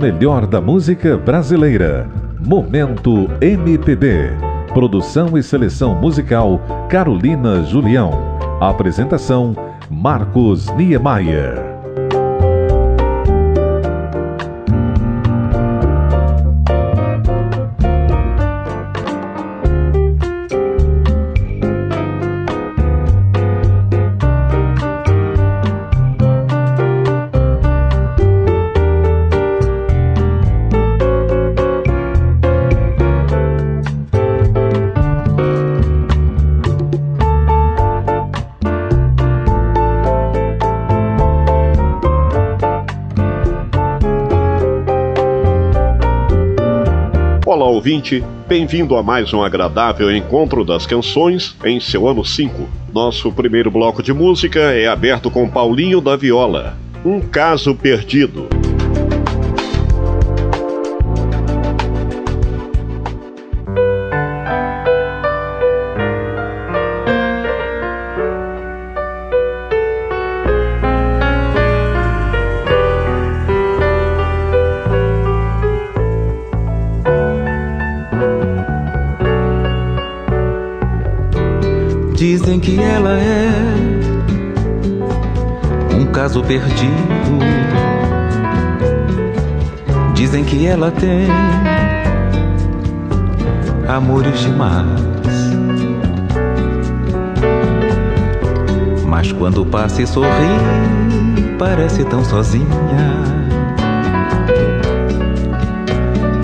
Melhor da música brasileira. Momento MPB. Produção e seleção musical Carolina Julião. Apresentação Marcos Niemeyer. Ouvinte, bem-vindo a mais um agradável encontro das canções em seu ano 5. Nosso primeiro bloco de música é aberto com Paulinho da Viola, Um Caso Perdido. Perdido. Dizem que ela tem amores demais. Mas quando passa e sorri, parece tão sozinha.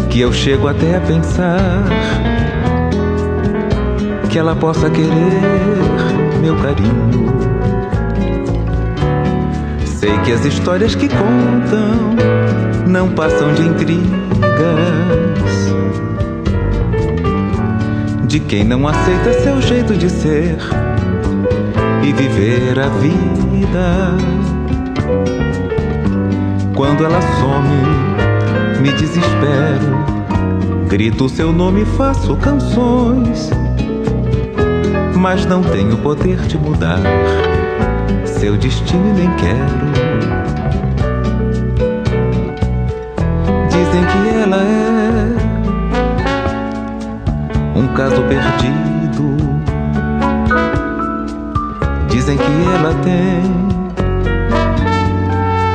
Que eu chego até a pensar que ela possa querer meu carinho Sei que as histórias que contam não passam de intrigas. De quem não aceita seu jeito de ser e viver a vida. Quando ela some, me desespero, grito seu nome, faço canções, mas não tenho poder de mudar seu destino nem quero. Dizem que ela é um caso perdido. Dizem que ela tem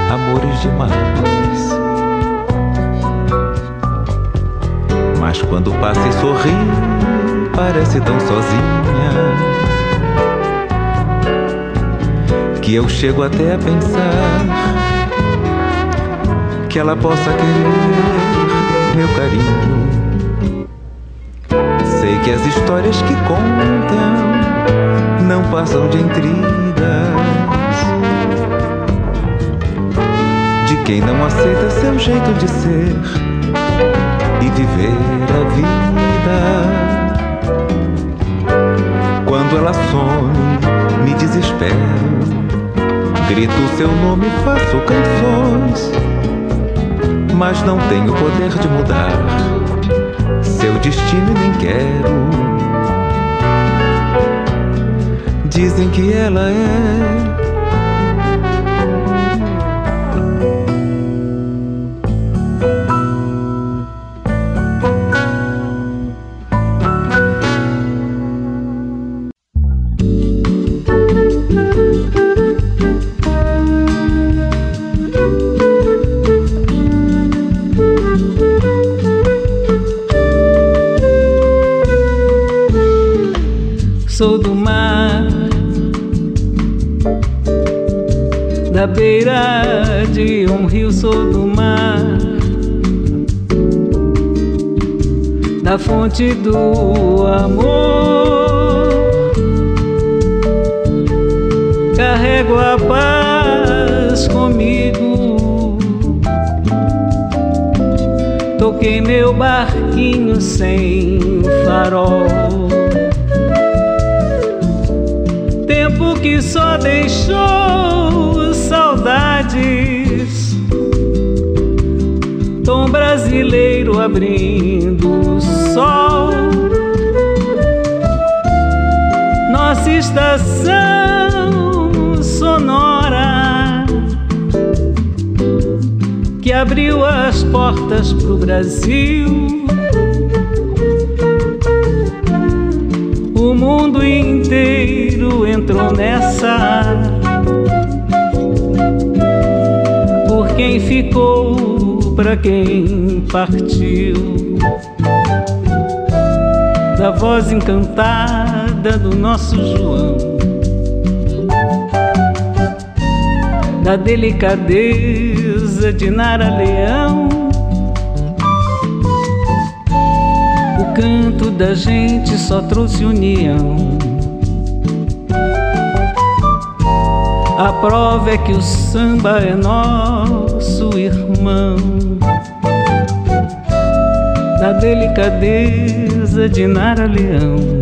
amores demais. Mas quando passa e sorri, parece tão sozinha que eu chego até a pensar que ela possa querer meu carinho. Sei que as histórias que contam não passam de intrigas de quem não aceita seu jeito de ser e viver a vida. Quando ela some, me desespero Grito seu nome, faço canções, mas não tenho poder de mudar seu destino nem quero. Dizem que ela é fonte do amor. Carrego a paz comigo. Toquei meu barquinho sem farol. Tempo que só deixou saudades. Tom brasileiro abrindo sol. Nossa estação sonora que abriu as portas pro Brasil. O mundo inteiro entrou nessa. Ficou, pra quem partiu. Da voz encantada do nosso João da delicadeza de Nara Leão. O canto da gente só trouxe união. A prova é que o samba é nosso irmão. Da delicadeza de Nara Leão.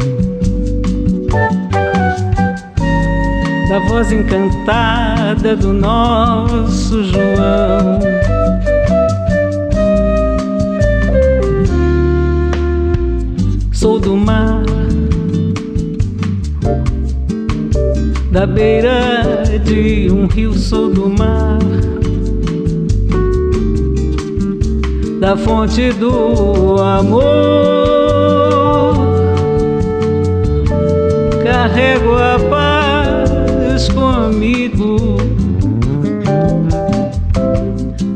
da voz encantada do nosso João. Sou do mar, da beira de um rio, sou do mar, da fonte do amor. Carrego a paz comigo.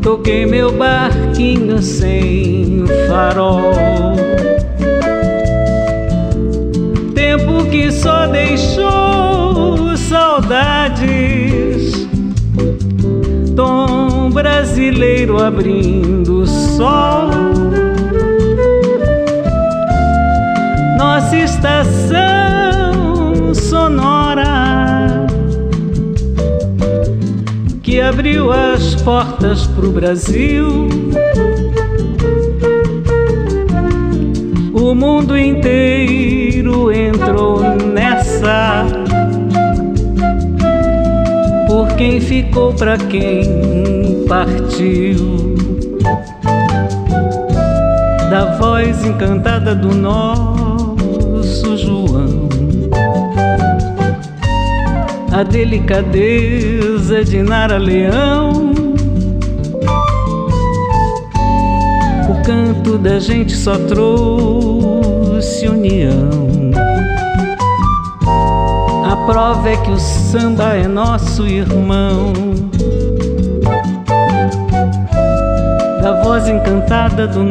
Toquei meu barquinho sem farol. Tempo que só deixou saudades. Tom brasileiro abrindo sol. Nossa estação sonora que abriu as portas pro Brasil. O mundo inteiro entrou nessa. Por quem ficou, pra quem partiu. Da voz encantada do nosso João a delicadeza de Nara Leão. O canto da gente só trouxe união. A prova é que o samba é nosso irmão. Voz encantada do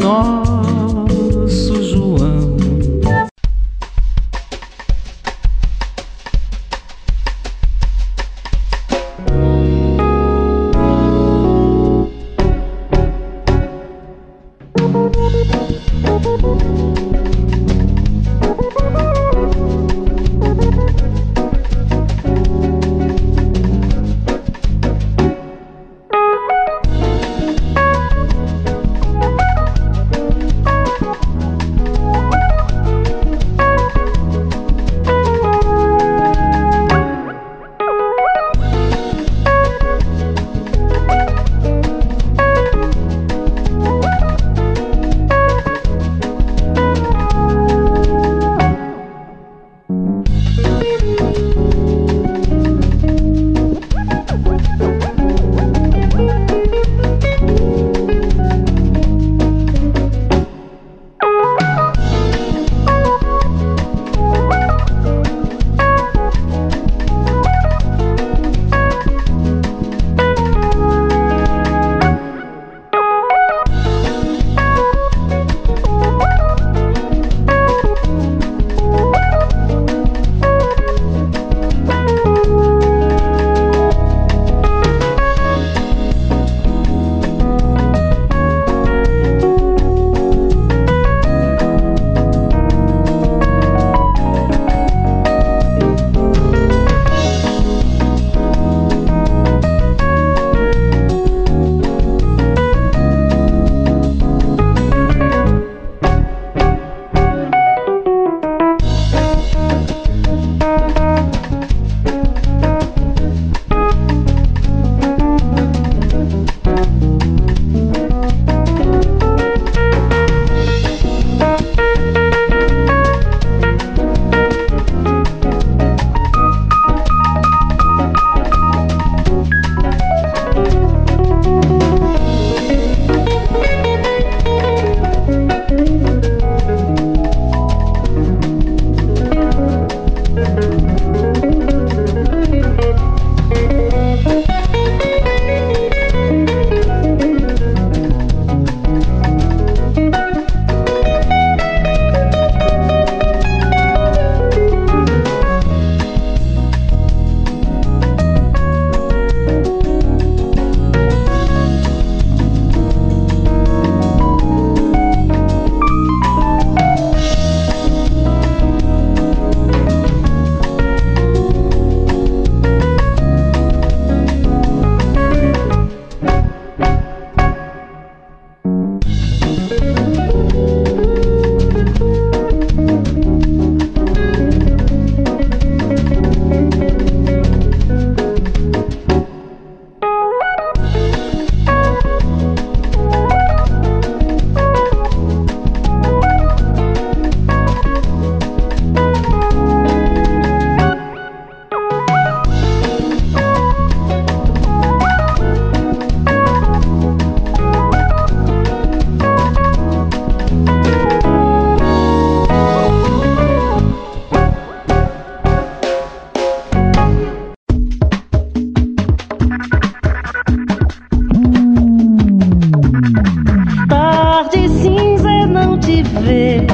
ver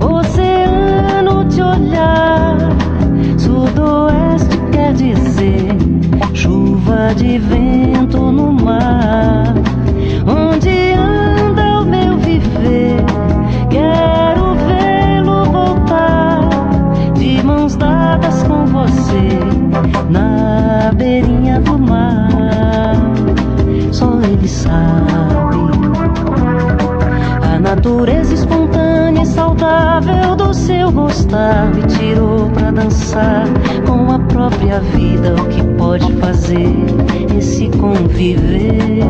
o oceano te olhar. Sudoeste quer dizer chuva de vento no mar. Natureza espontânea e saudável do seu gostar me tirou pra dançar com a própria vida. O que pode fazer esse conviver?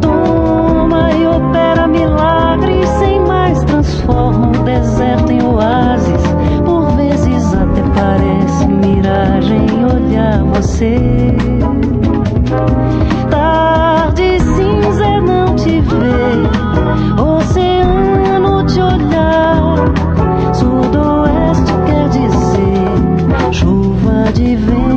Toma e opera milagres sem mais transforma o deserto em oásis. Por vezes até parece miragem olhar você. Tarde cinza não te ver, oceano de olhar. Sudoeste quer dizer chuva de vento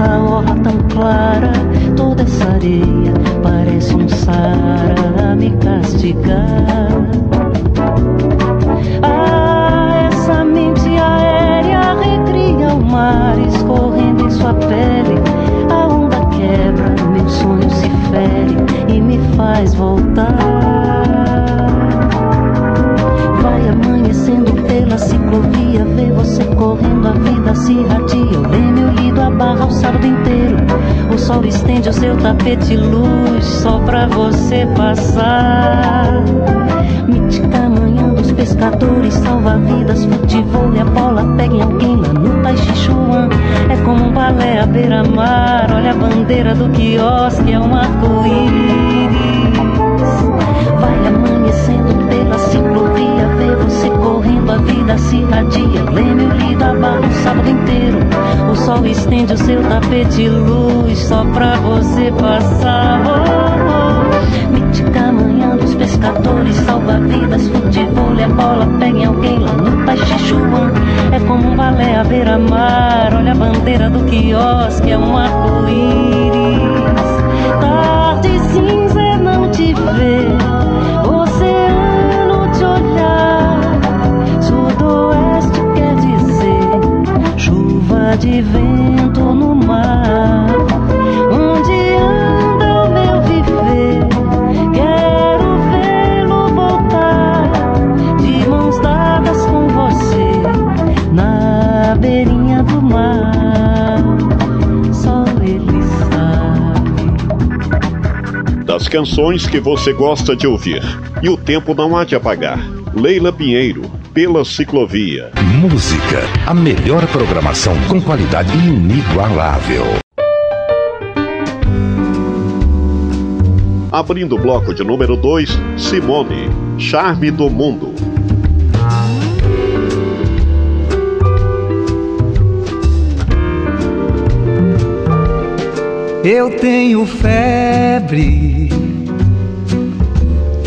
essa orla tão clara. Toda essa areia parece um Sara me castigar. Correndo, a vida se. O leme, o lido, a barra o sábado inteiro. O sol estende o seu tapete luz só pra você passar. Mítica manhã dos pescadores, salva-vidas, futebol e a bola pega em alguém lá no Taixichuan. É como um balé à beira-mar, olha a bandeira do quiosque, é um arco-íris. Vai amanhecendo pela correndo, a vida se irradia. Leme lido, a barra o sábado inteiro. O sol estende o seu tapete luz só pra você passar. Oh, oh. Mítica manhã dos pescadores, salva-vidas, futebol a bola pega em alguém lá no Taixichuan. É como um balé à beira-mar, olha a bandeira do quiosque, é um arco-íris. Tarde cinza é não te ver, de vento no mar. Onde anda o meu viver? Quero vê-lo voltar de mãos dadas com você na beirinha do mar. Só ele sabe. Das canções que você gosta de ouvir. E o tempo não há de apagar. Leila Pinheiro, pela ciclovia. Música, a melhor programação com qualidade inigualável. Abrindo o bloco de número 2, Simone, Charme do Mundo. Eu tenho febre,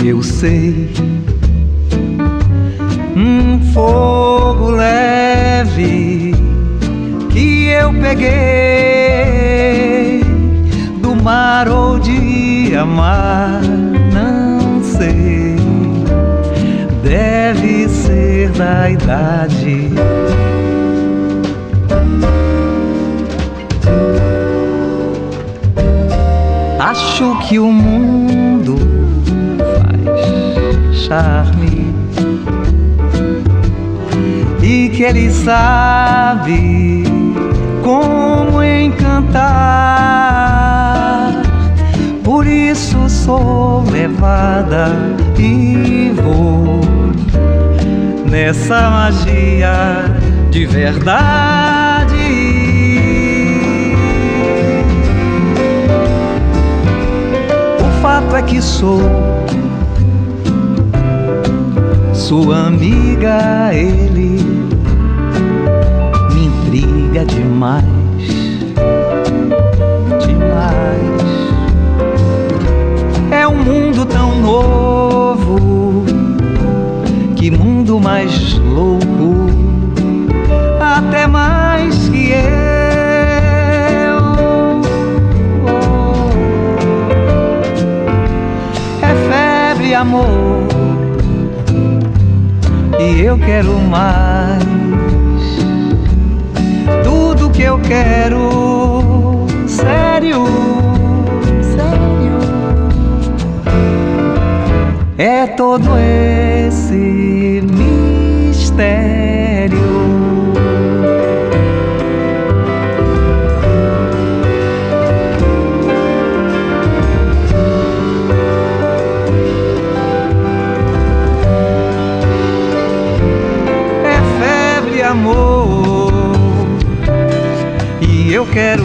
eu sei. Fogo leve que eu peguei do mar ou de amar, não sei. Deve ser da idade. Acho que o mundo faz charme que ele sabe como encantar. Por isso sou levada e vou nessa magia de verdade. O fato é que sou sua amiga, ele intriga demais, demais. É um mundo tão novo mais louco, até mais que eu. É febre, amor, e eu quero mais. Quero, sério, sério, é todo esse mistério. E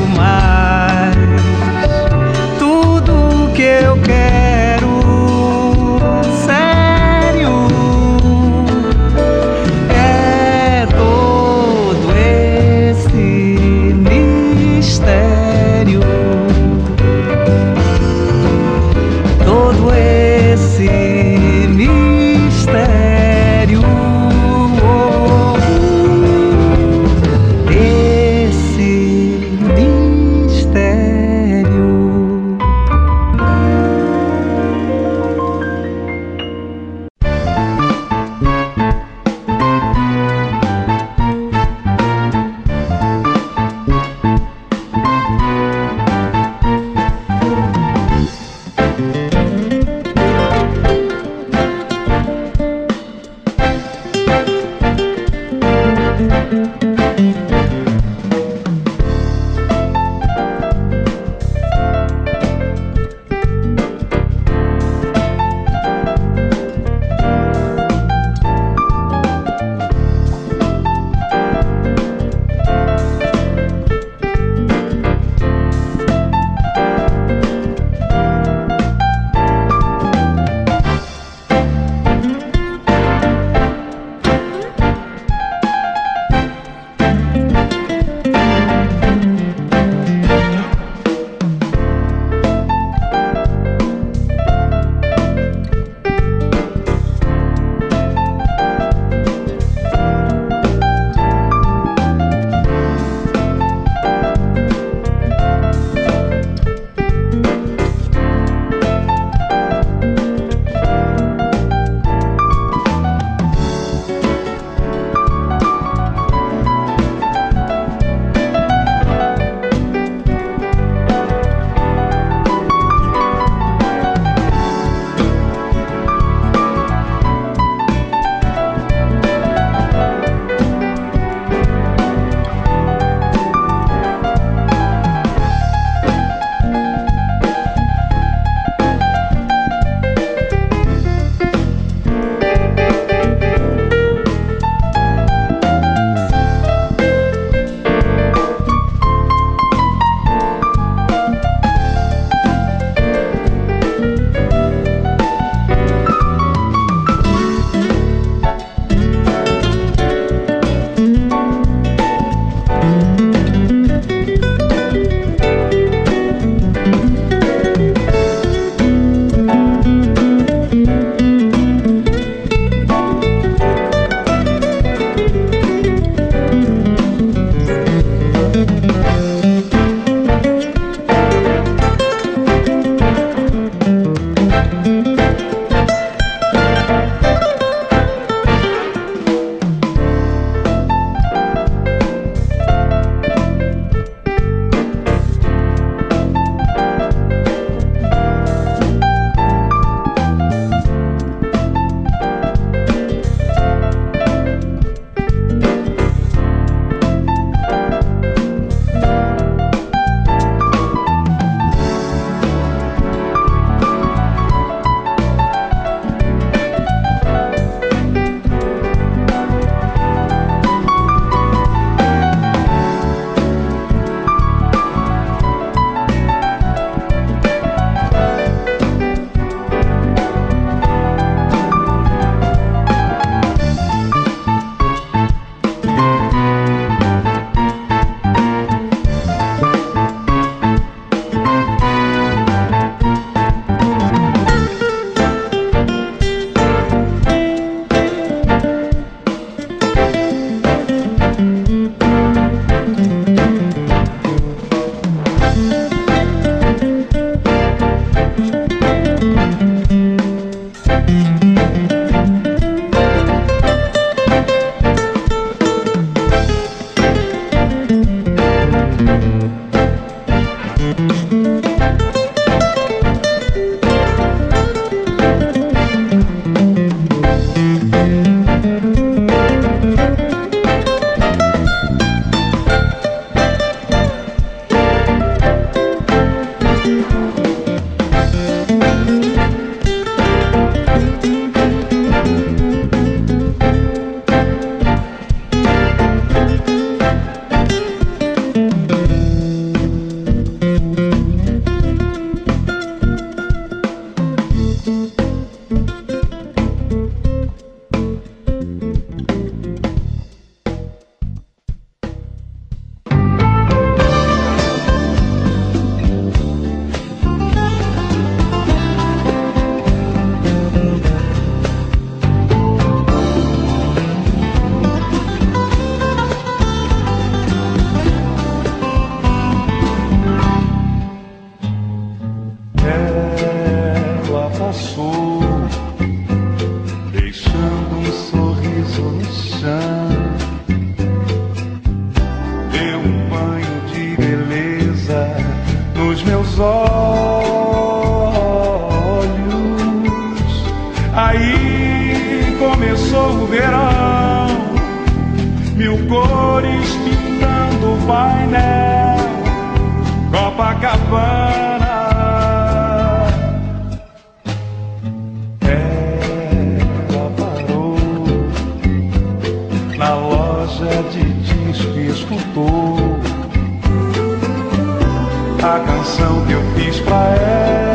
cores pintando o painel. Copacabana. É, ela parou na loja de disco e escutou A canção que eu fiz pra ela.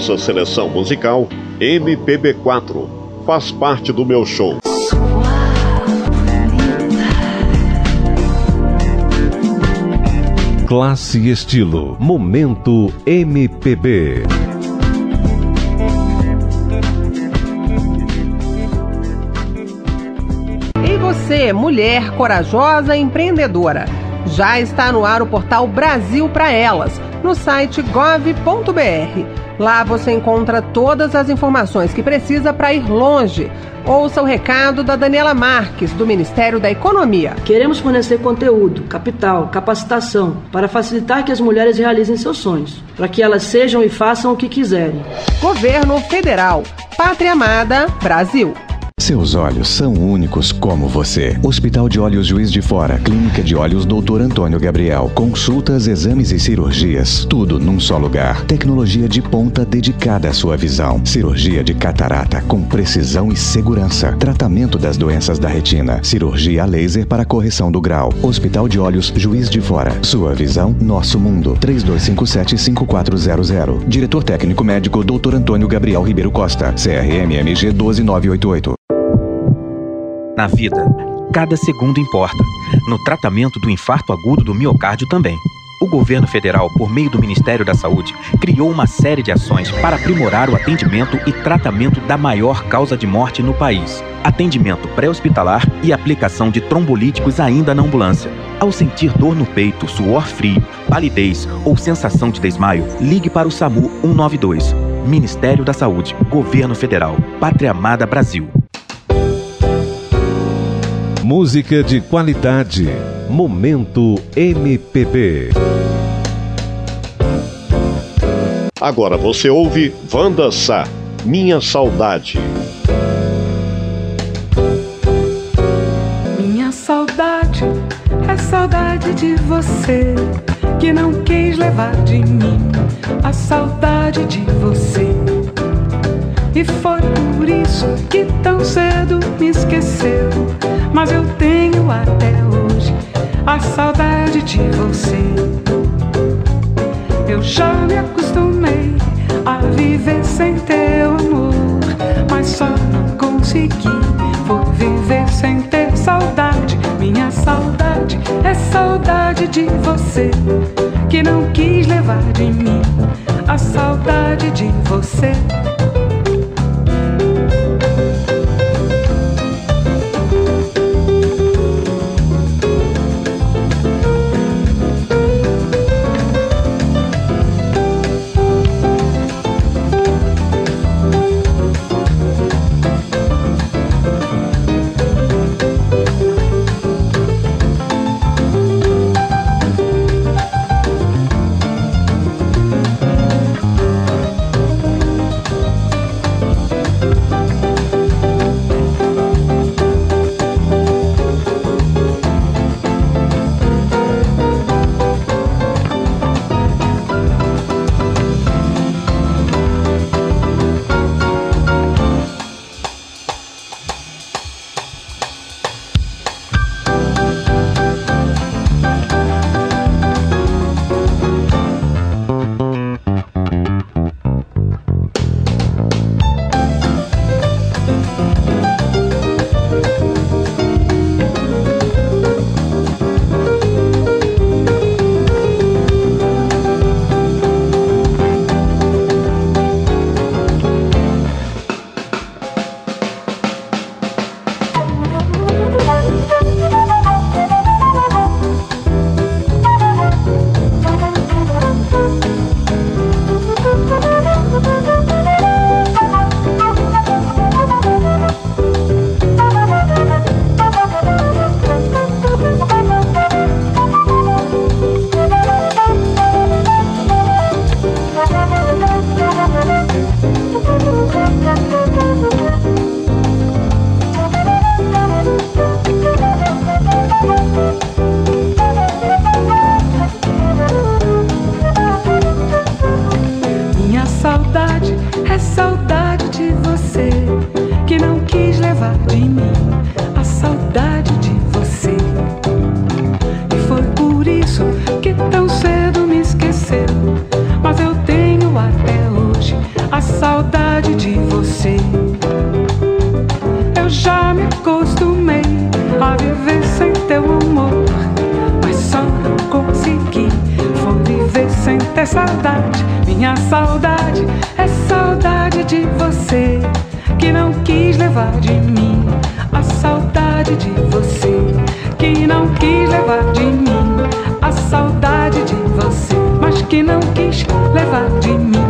Primorosa seleção musical, MPB4 faz parte do meu show. Classe e estilo. Momento MPB. E você, mulher corajosa e empreendedora? Já está no ar o portal Brasil para Elas, no site gov.br. Lá você encontra todas as informações que precisa para ir longe. Ouça o recado da Daniela Marques, do Ministério da Economia. Queremos fornecer conteúdo, capital, capacitação para facilitar que as mulheres realizem seus sonhos, para que elas sejam e façam o que quiserem. Governo Federal. Pátria Amada, Brasil. Seus olhos são únicos como você. Hospital de Olhos Juiz de Fora, Clínica de Olhos Dr. Antônio Gabriel. Consultas, exames e cirurgias, tudo num só lugar. Tecnologia de ponta dedicada à sua visão. Cirurgia de catarata com precisão e segurança. Tratamento das doenças da retina. Cirurgia a laser para correção do grau. Hospital de Olhos Juiz de Fora. Sua visão, nosso mundo. 3257-5400. Diretor técnico médico Dr. Antônio Gabriel Ribeiro Costa. CRMMG 12988. Na vida, cada segundo importa. No tratamento do infarto agudo do miocárdio também. O governo federal, por meio do Ministério da Saúde, criou uma série de ações para aprimorar o atendimento e tratamento da maior causa de morte no país: atendimento pré-hospitalar e aplicação de trombolíticos ainda na ambulância. Ao sentir dor no peito, suor frio, palidez ou sensação de desmaio, ligue para o SAMU 192. Ministério da Saúde, Governo Federal, Pátria Amada Brasil. Música de qualidade. Momento MPB. Agora você ouve Vanda Sá, Minha Saudade. Minha saudade é saudade de você que não quis levar de mim a saudade de você. E foi por isso que tão cedo me esqueceu. Mas eu tenho até hoje a saudade de você. Eu já me acostumei a viver sem teu amor, mas só não consegui por viver sem ter saudade. Minha saudade é saudade de você que não quis levar de mim a saudade de você, saudade. Minha saudade é saudade de você, que não quis levar de mim. A saudade de você, que não quis levar de mim. A saudade de você, mas que não quis levar de mim.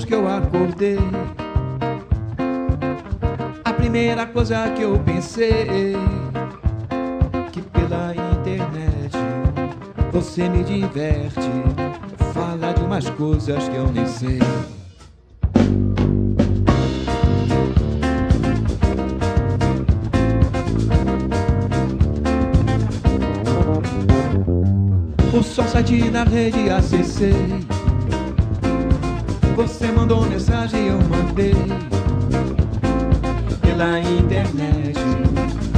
Depois que eu acordei, a primeira coisa que eu pensei que pela internet você me diverte, fala de umas coisas que eu nem sei. O sol site na rede acessei você mandou mensagem, eu mandei pela internet.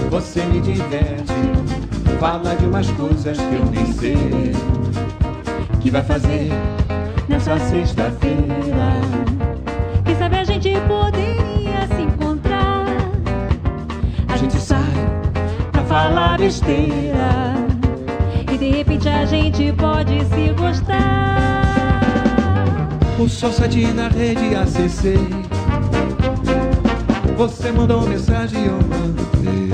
Você me diverte, fala de umas coisas que eu nem sei. Que vai fazer nessa sexta-feira? Quem sabe a gente poderia se encontrar? A gente sai pra falar besteira. E de repente a gente pode se gostar. O sol site na rede acessei. Você mandou mensagem, eu mandei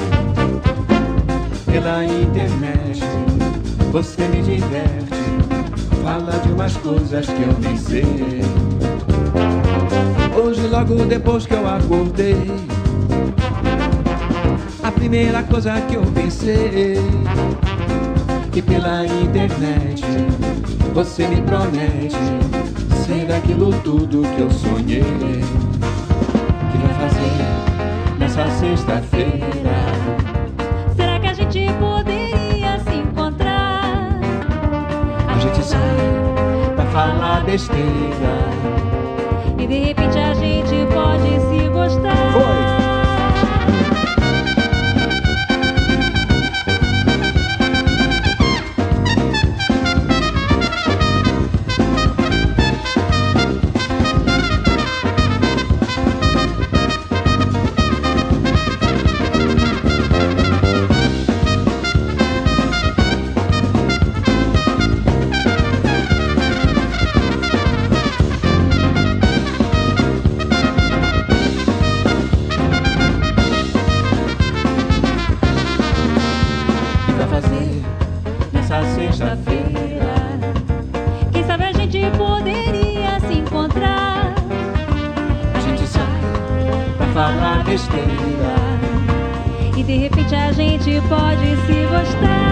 pela internet. Você me diverte, fala de umas coisas que eu nem sei. Hoje, logo depois que eu acordei, a primeira coisa que eu pensei que pela internet você me promete ser aquilo tudo que eu sonhei que vai fazer nessa sexta-feira. Será que a gente poderia se encontrar? A gente sai pra falar besteira e de repente a gente pode se gostar. gostar.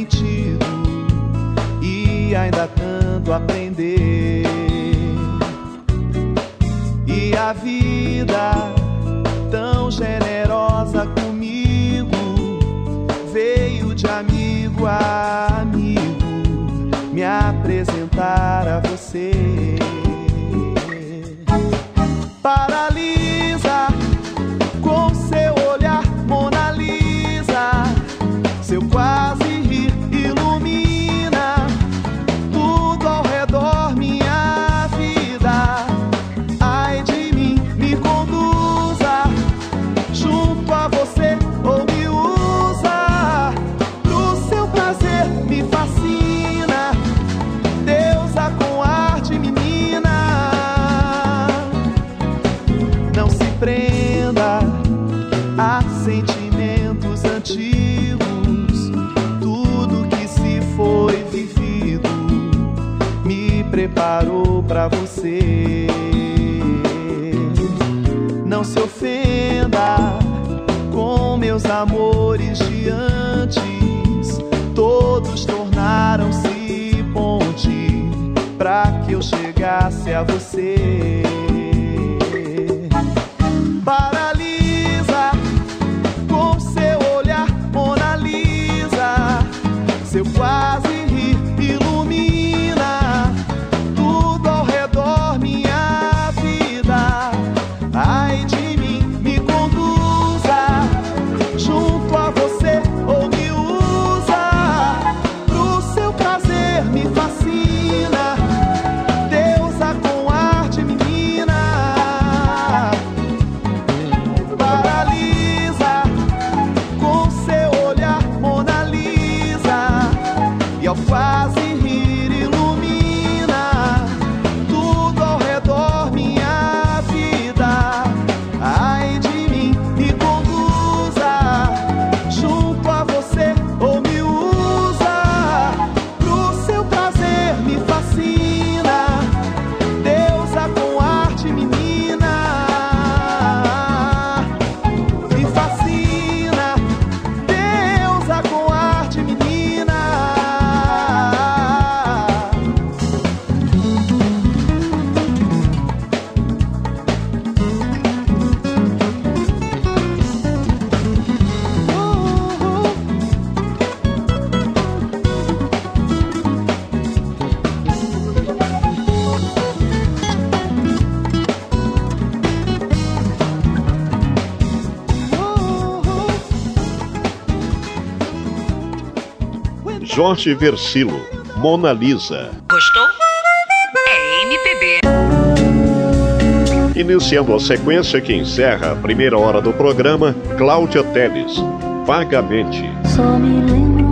mighty não se ofenda com meus amores de antes. Todos tornaram-se ponte para que eu chegasse a você. Jorge Versilo, Mona Lisa. Gostou? É MPB. Iniciando a sequência que encerra a primeira hora do programa, Cláudia Teles, Vagamente. Só me lembro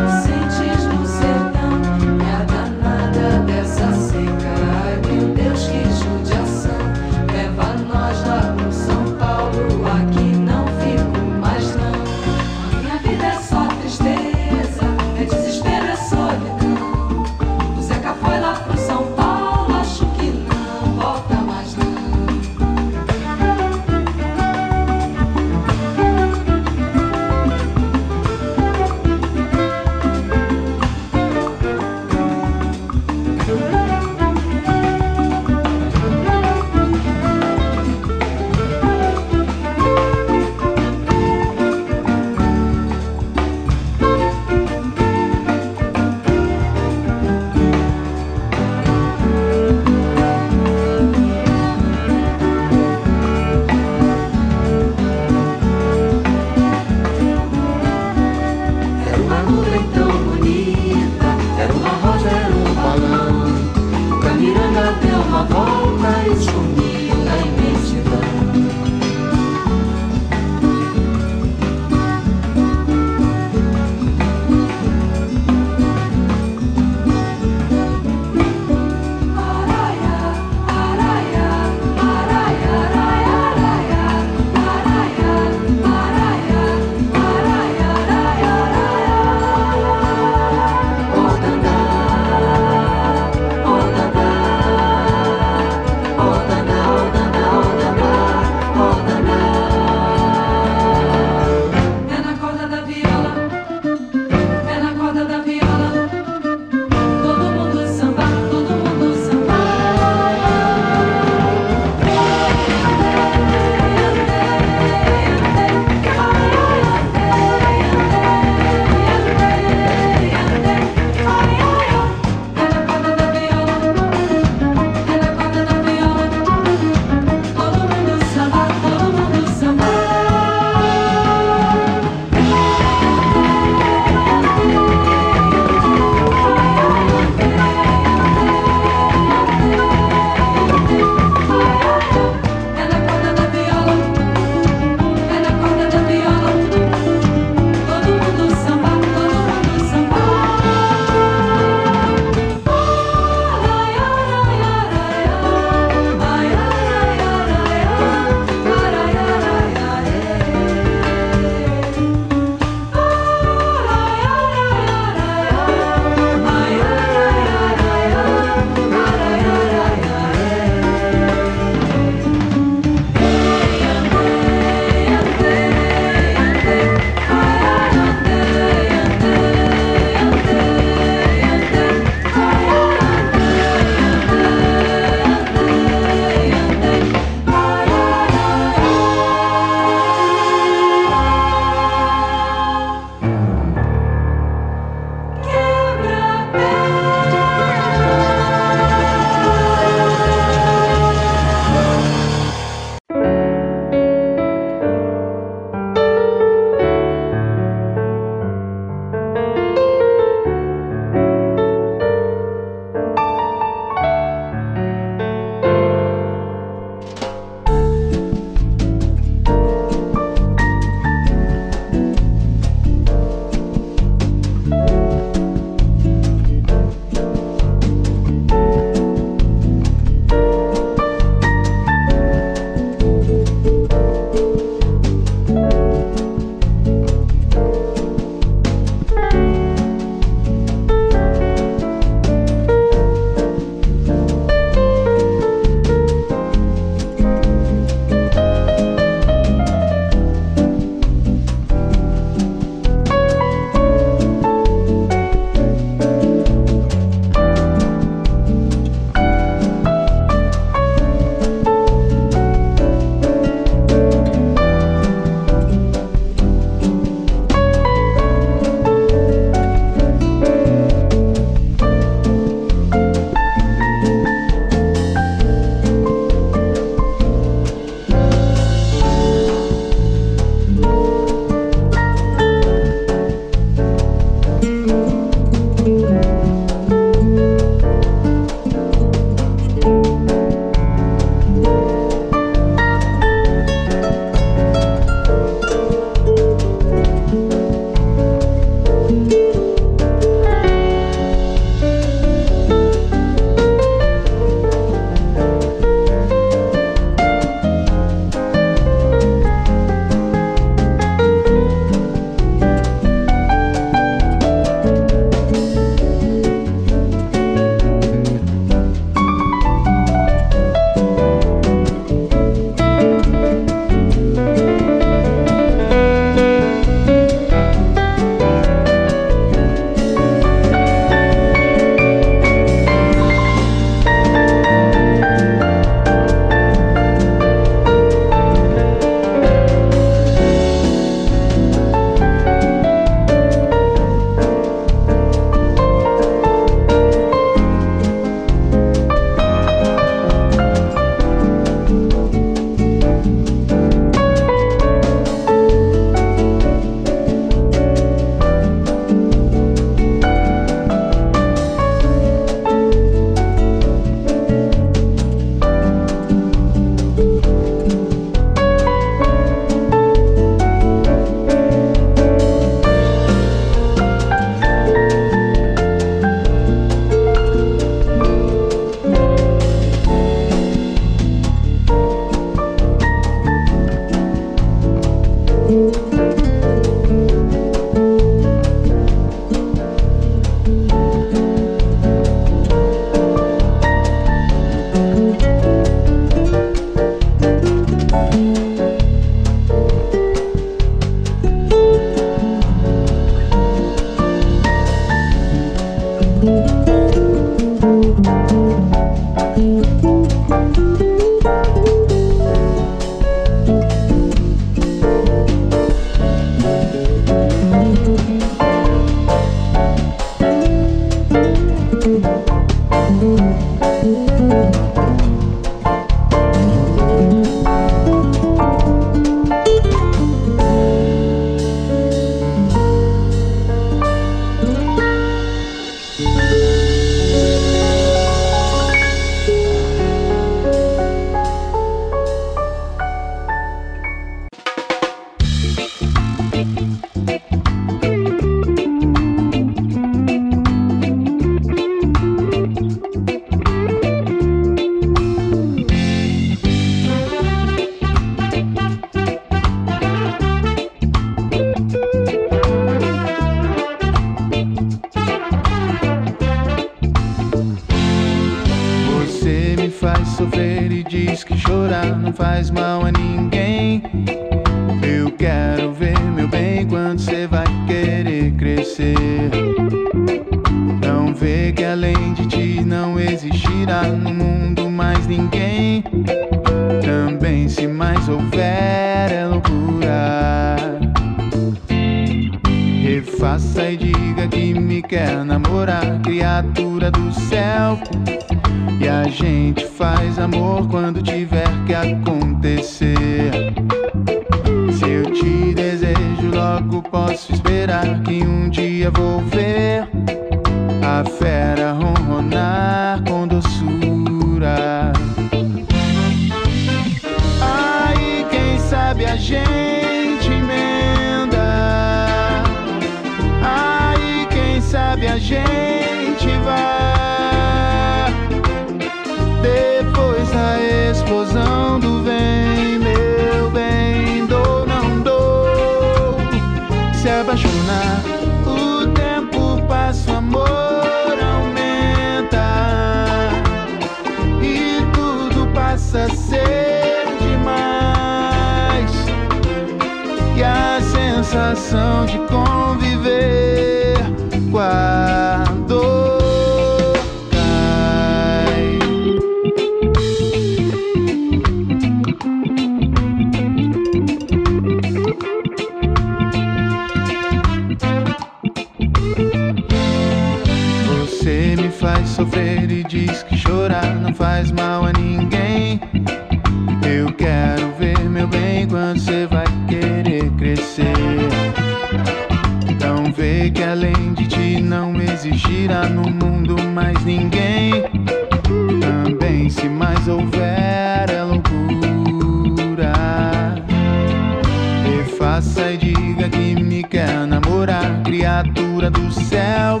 faça e diga que me quer namorar, criatura do céu.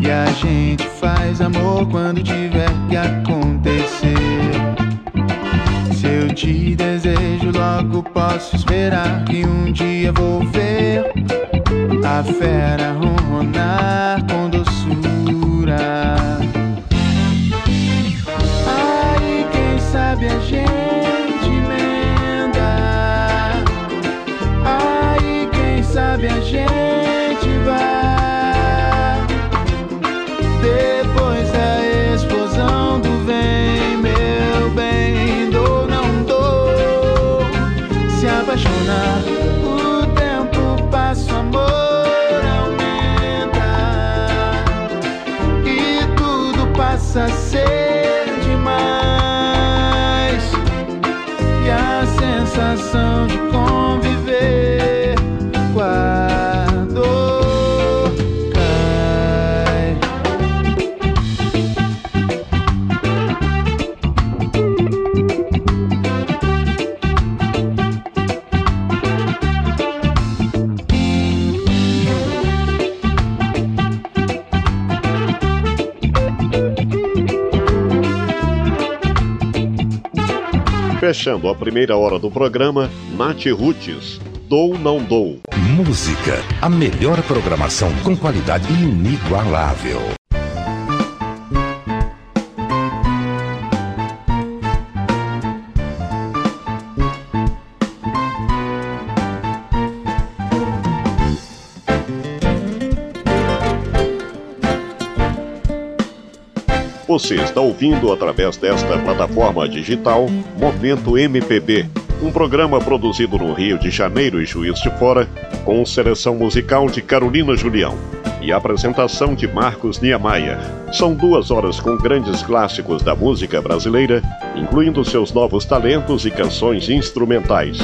E a gente faz amor quando tiver que acontecer. Se eu te desejo, logo posso esperar que um dia vou ver a fera ronronar. Fechando a primeira hora do programa, Nath Rutes, Dou Não Dou. Música, a melhor programação com qualidade inigualável. Você está ouvindo através desta plataforma digital Momento MPB, um programa produzido no Rio de Janeiro e Juiz de Fora, com seleção musical de Carolina Julião e apresentação de Marcos Niemeyer. São duas horas com grandes clássicos da música brasileira, incluindo seus novos talentos e canções instrumentais.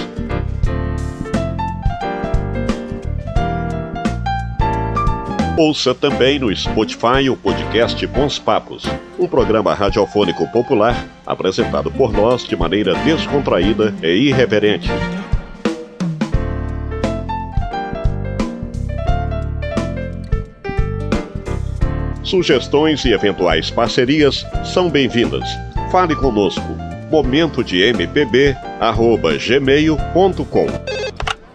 Ouça também no Spotify o podcast Bons Papos, um programa radiofônico popular apresentado por nós de maneira descontraída e irreverente. Sugestões e eventuais parcerias são bem-vindas. Fale conosco. Momento de MPB, arroba gmail.com.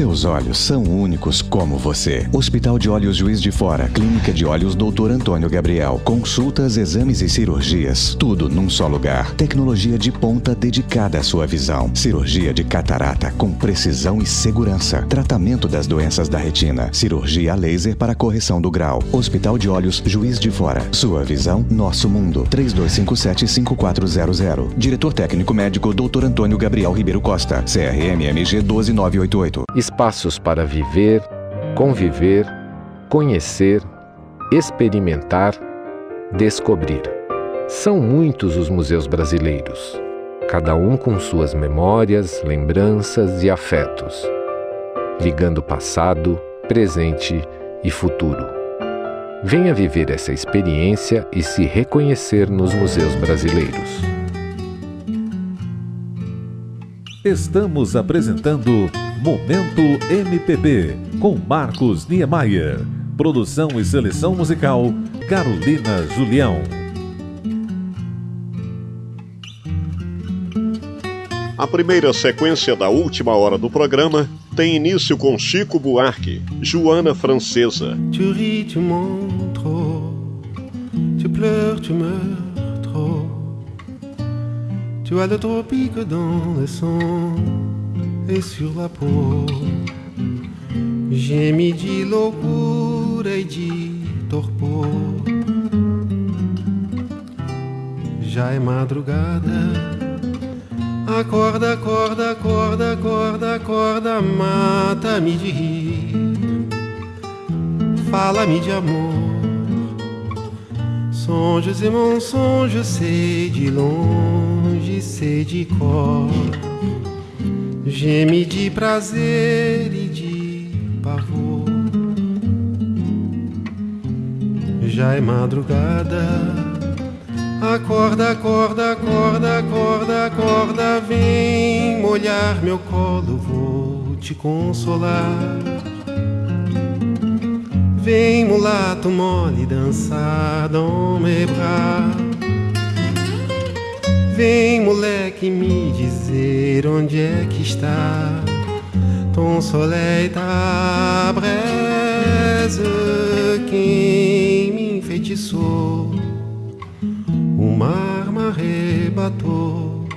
Seus olhos são únicos como você. Hospital de Olhos Juiz de Fora, Clínica de Olhos Dr. Antônio Gabriel. Consultas, exames e cirurgias, tudo num só lugar. Tecnologia de ponta dedicada à sua visão. Cirurgia de catarata com precisão e segurança. Tratamento das doenças da retina. Cirurgia laser para correção do grau. Hospital de Olhos Juiz de Fora. Sua visão, nosso mundo. 3257-5400. Diretor técnico médico Dr. Antônio Gabriel Ribeiro Costa. CRMMG 12988. Espaços para viver, conviver, conhecer, experimentar, descobrir. São muitos os museus brasileiros, cada um com suas memórias, lembranças e afetos, ligando passado, presente e futuro. Venha viver essa experiência e se reconhecer nos museus brasileiros. Estamos apresentando Momento MPB com Marcos Niemeyer. Produção e seleção musical Carolina Julião. A primeira sequência da última hora do programa tem início com Chico Buarque, Joana Francesa. Tu ris, tu mens trop. Tu pleures, tu meurs trop. Tu as le tropique dans le sang et sur la peau. De loucura e de torpor. Já é madrugada. Acorda, acorda, acorda, acorda, acorda, mata-me de rir. Fala-me de amor. Sonhos e mensonges, sei de longe, sei de cor. Geme de prazer e de pavor. Já é madrugada. Acorda, acorda, acorda, acorda, acorda, vem molhar meu colo, vou te consolar. Vem mulato mole dançar dans mes bras. Vem moleque me dizer onde é que está ton soleil, ta braise, quem me enfeitiçou. O mar m'arrebatou.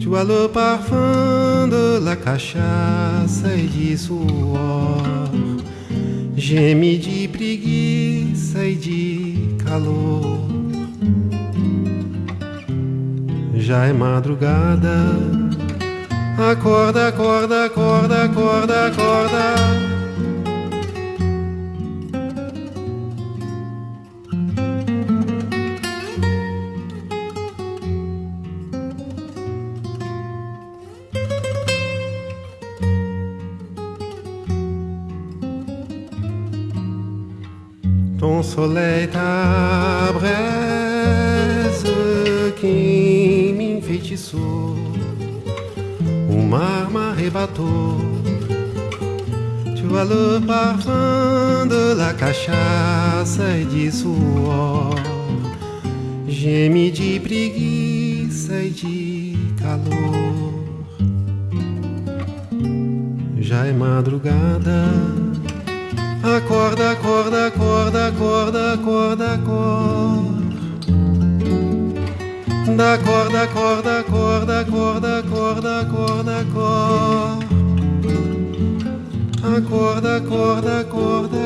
Tu as le parfum de la cachaça e de suor. Geme de preguiça e de calor. Já é madrugada. Acorda, acorda, acorda, acorda, acorda. Ton soleil, O mar m'arrebatou. Tu as le parfum de la cachaça e de suor. Geme de preguiça e de calor. Já é madrugada. Acorda, acorda, acorda, acorda, acorda, acorda. Da corda, corda, corda, corda, corda, corda, corda. Acorda, corda, corda,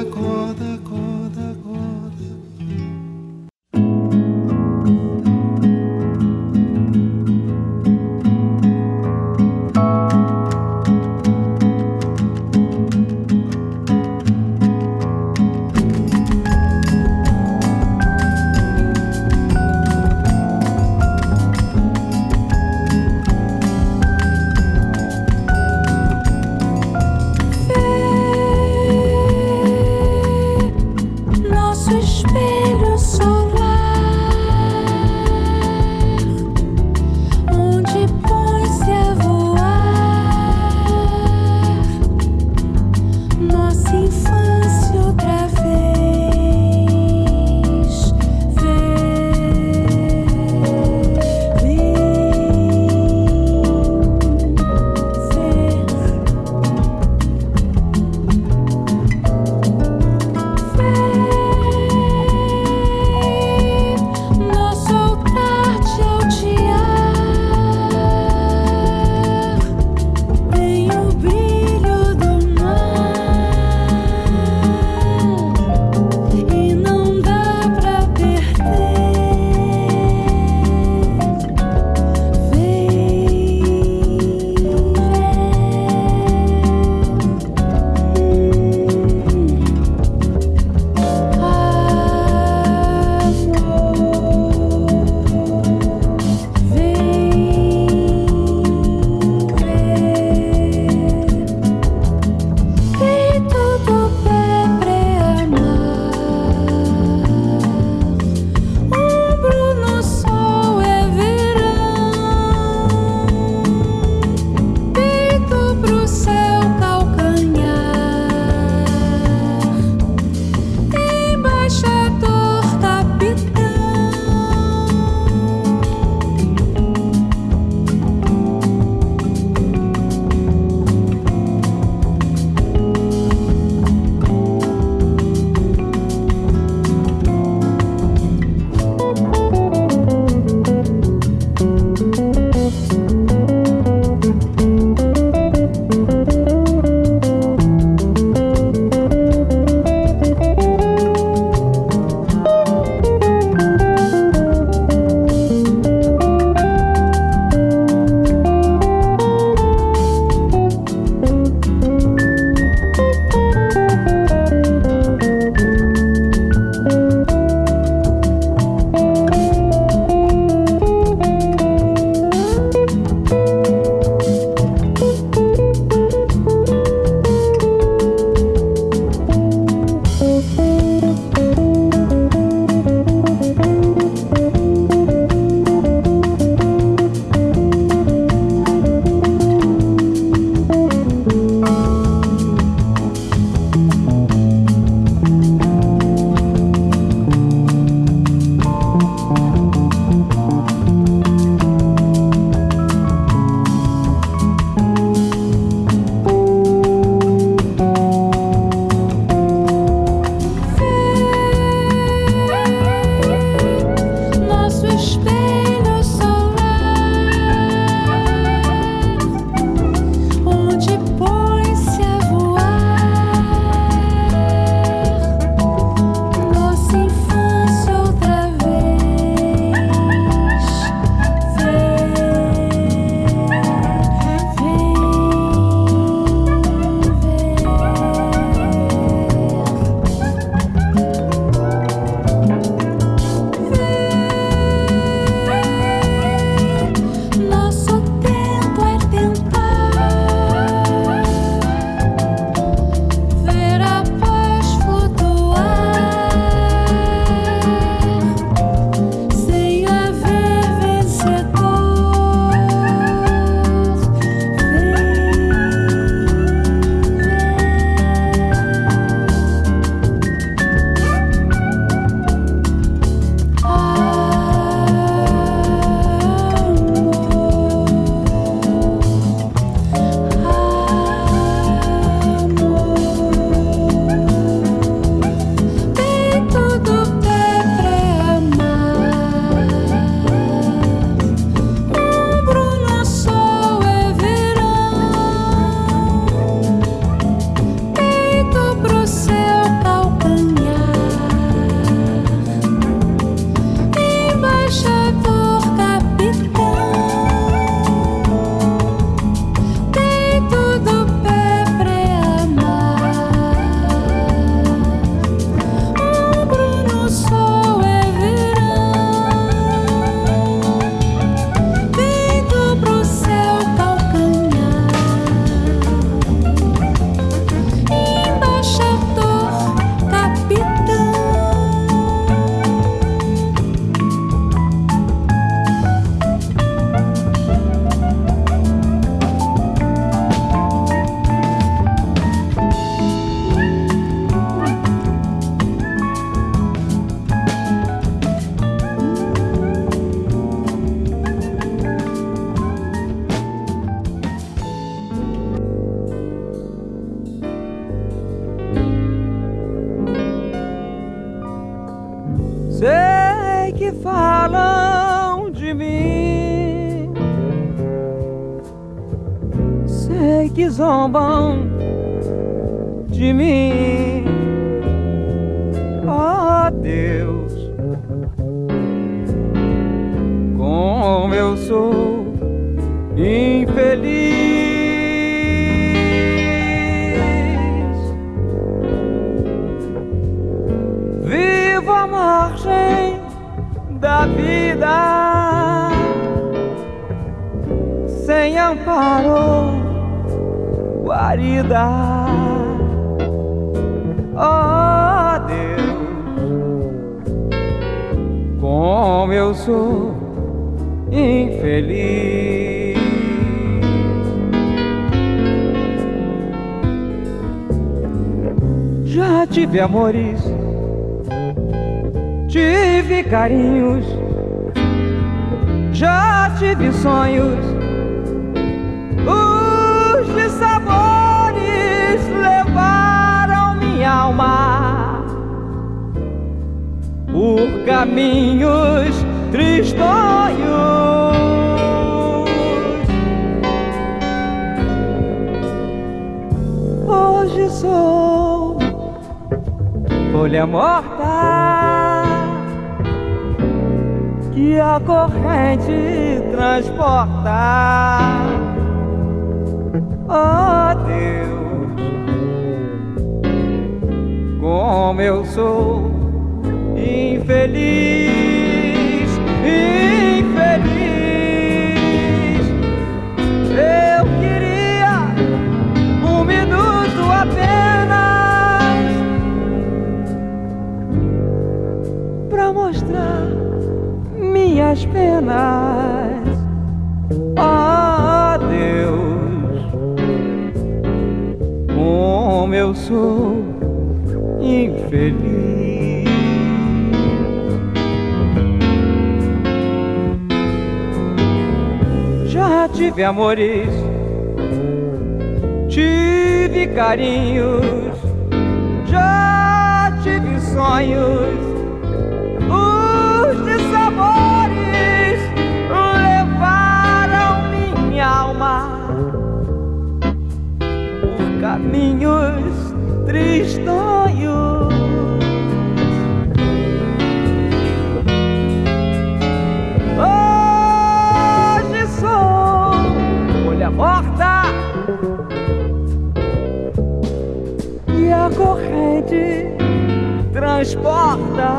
transporta,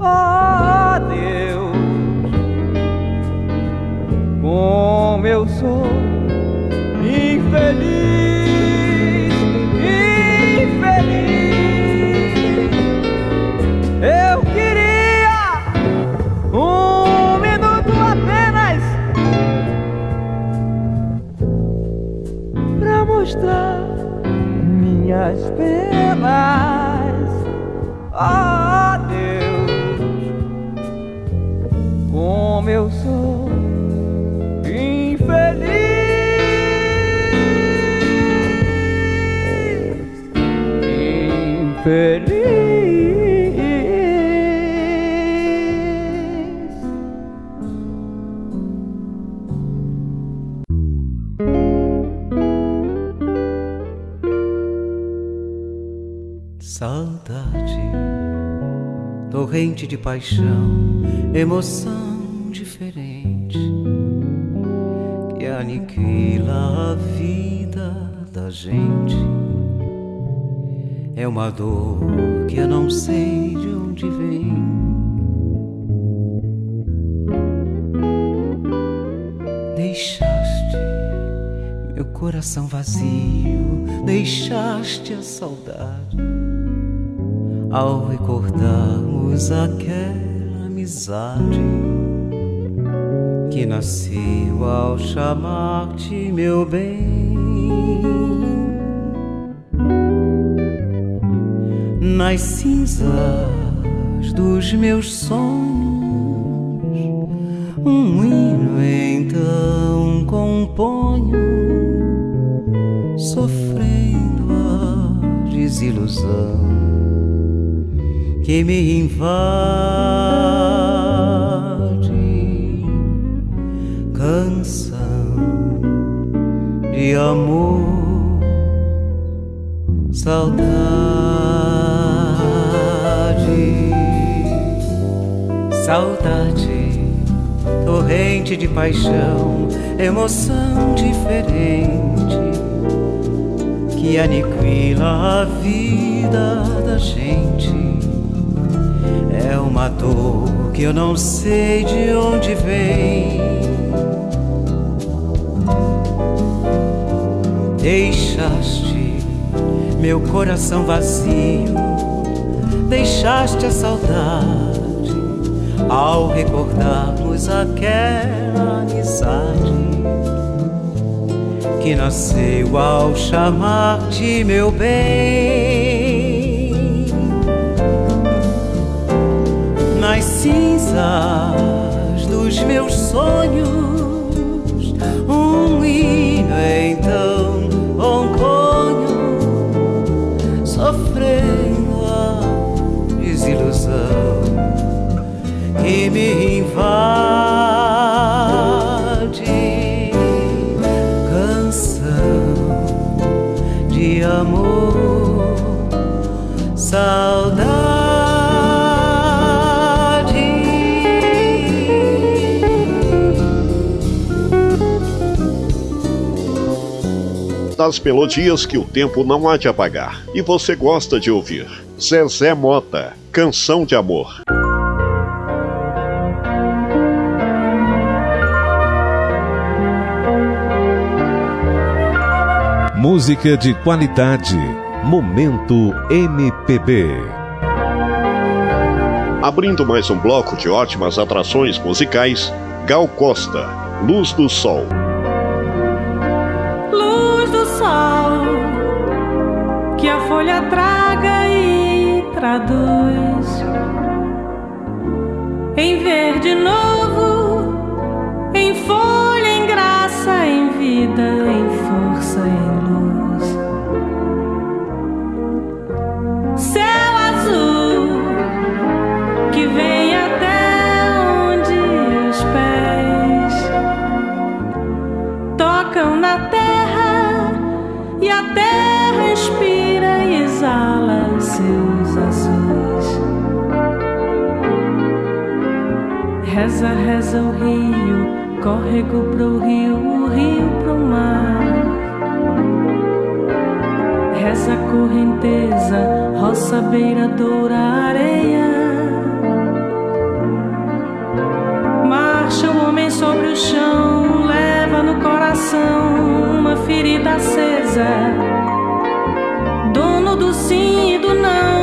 oh Deus, como eu sou. de paixão, emoção diferente que aniquila a vida da gente. É uma dor que eu não sei de onde vem. Deixaste meu coração vazio, deixaste a saudade ao recordar Tivemos aquela amizade que nasceu ao chamar-te meu bem. Nas cinzas dos meus sonhos, um hino então componho, sofrendo a desilusão que me invade, canção de amor, saudade, saudade, torrente de paixão, emoção diferente que aniquila a vida da gente. Uma dor que eu não sei de onde vem. Deixaste meu coração vazio, deixaste a saudade ao recordarmos aquela amizade que nasceu ao chamar-te meu bem. Cinzas dos meus sonhos, um hino então ronconho, sofrendo a desilusão. Que me Das melodias que o tempo não há de apagar e você gosta de ouvir. Zezé Mota, Canção de Amor. Música de qualidade. Momento MPB. Abrindo mais um bloco de ótimas atrações musicais, Gal Costa, Luz do Sol. Que a folha traga e traduz. Em verde novo, em folha, em graça, em vida, em Reza, reza o rio, córrego pro rio, o rio pro mar. Reza a correnteza, roça, beira, doura, areia. Marcha o homem sobre o chão, leva no coração uma ferida acesa. Dono do sim e do não,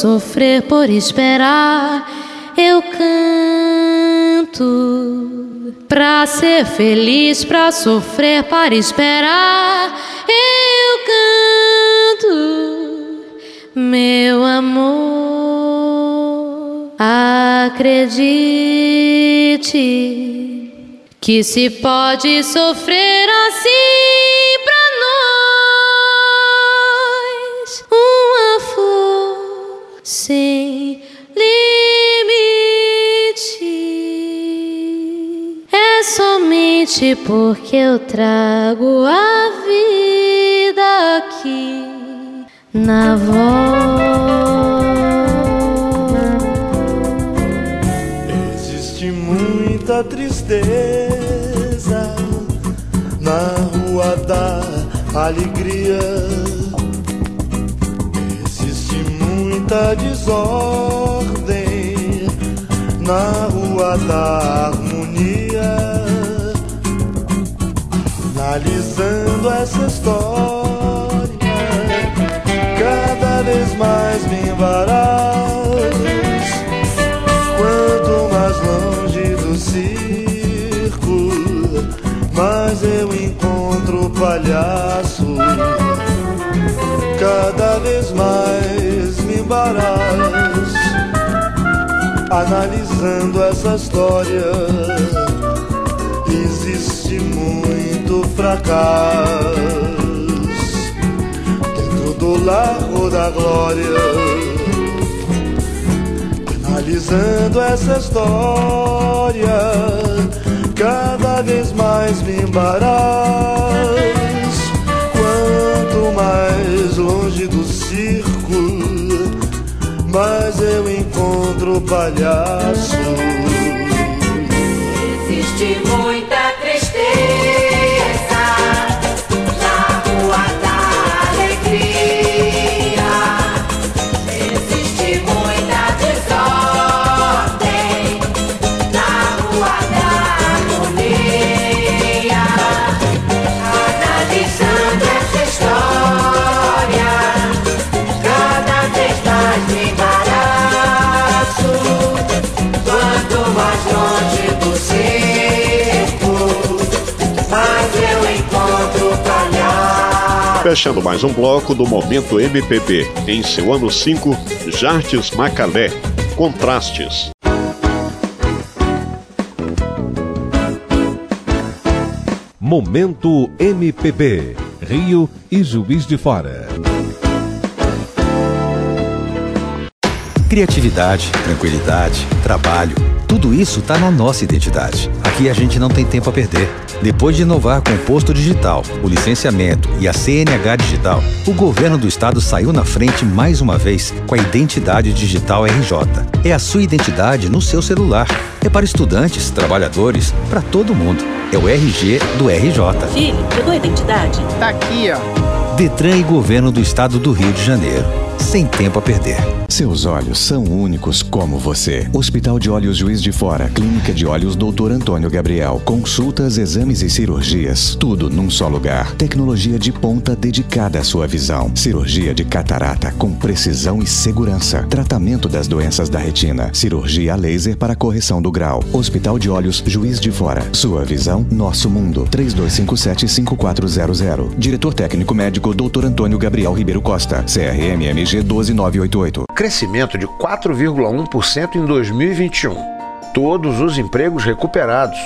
sofrer, por esperar, eu canto. Pra ser feliz, pra sofrer, para esperar, eu canto. Meu amor, acredite que se pode sofrer assim porque eu trago a vida aqui na voz. Existe muita tristeza na rua da alegria. Existe muita desordem na rua da harmonia. Analisando essa história, cada vez mais me embaraço. Quanto mais longe do circo, mais eu encontro palhaço. Cada vez mais me embaraço, analisando essa história. Existe muito fracasso dentro do largo da glória. Analisando essa história, cada vez mais me embaraço. Quanto mais longe do circo, mais eu encontro palhaço. Existe muita Fechando mais um bloco do Momento MPB. Em seu ano 5, Jartes Macalé. Contrastes. Momento MPB. Rio e Juiz de Fora. Criatividade, tranquilidade, trabalho. Tudo isso está na nossa identidade. Aqui a gente não tem tempo a perder. Depois de inovar com o posto digital, o licenciamento e a CNH digital, o governo do estado saiu na frente mais uma vez com a identidade digital RJ. É a sua identidade no seu celular. É para estudantes, trabalhadores, para todo mundo. É o RG do RJ. Filho, pegou a identidade? Tá aqui, ó. Detran e Governo do Estado do Rio de Janeiro. Sem tempo a perder. Seus olhos são únicos como você. Hospital de Olhos Juiz de Fora, Clínica de Olhos Dr. Antônio Gabriel. Consultas, exames e cirurgias, tudo num só lugar. Tecnologia de ponta dedicada à sua visão. Cirurgia de catarata com precisão e segurança. Tratamento das doenças da retina. Cirurgia laser para correção do grau. Hospital de Olhos Juiz de Fora. Sua visão, nosso mundo. 3257-5400. Diretor técnico médico Dr. Antônio Gabriel Ribeiro Costa. CRM MG 12988 crescimento de 4,1% em 2021. Todos os empregos recuperados.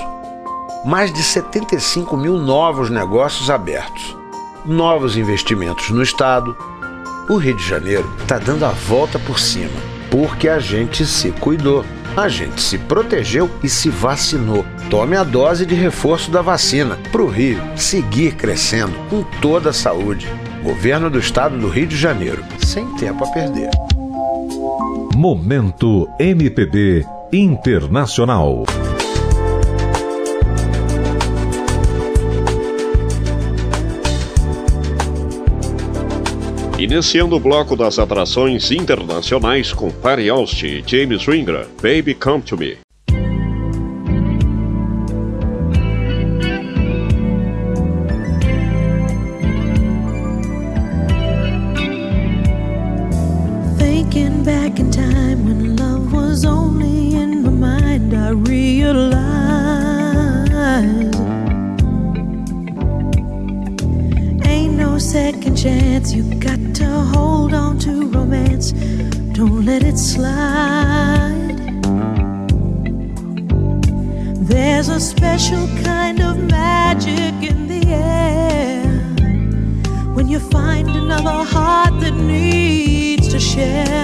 Mais de 75 mil novos negócios abertos. Novos investimentos no Estado. O Rio de Janeiro está dando a volta por cima, porque a gente se cuidou. A gente se protegeu e se vacinou. Tome a dose de reforço da vacina para o Rio seguir crescendo com toda a saúde. Governo do Estado do Rio de Janeiro, sem tempo a perder. Momento MPB Internacional. Iniciando o bloco das atrações internacionais com Pari Austin James Ringer, Baby Come To Me. special kind of magic in the air when you find another heart that needs to share.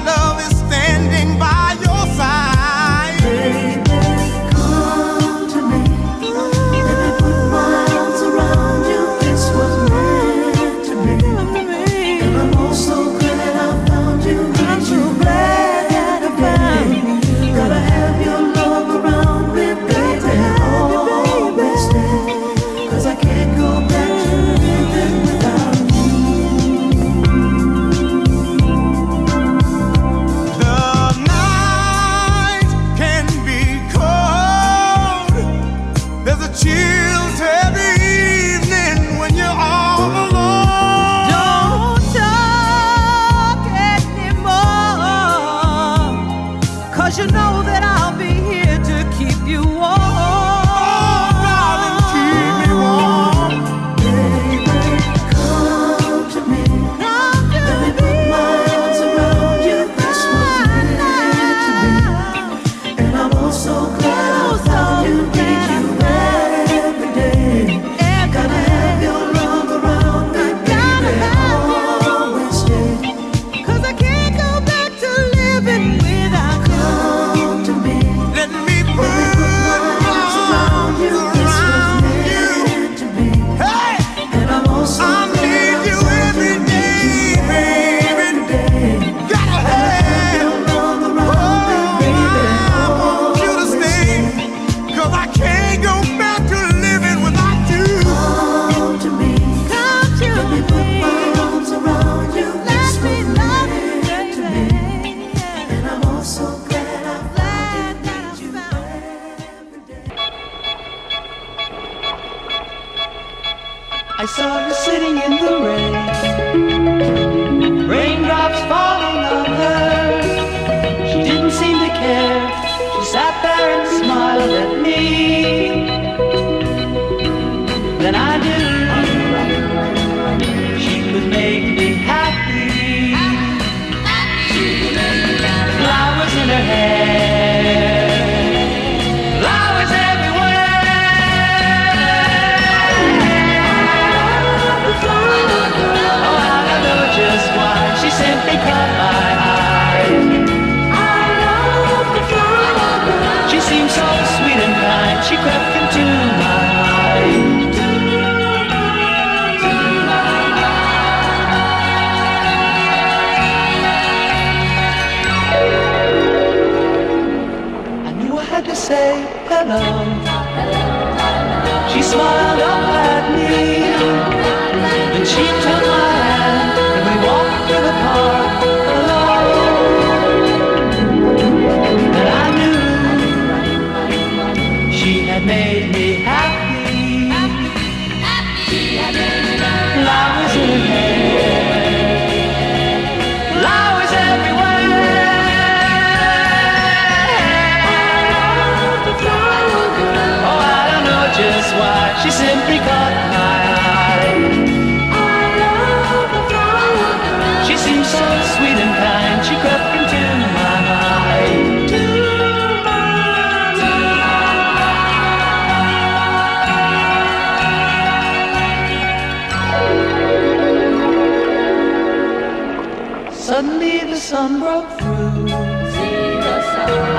Suddenly the sun broke through.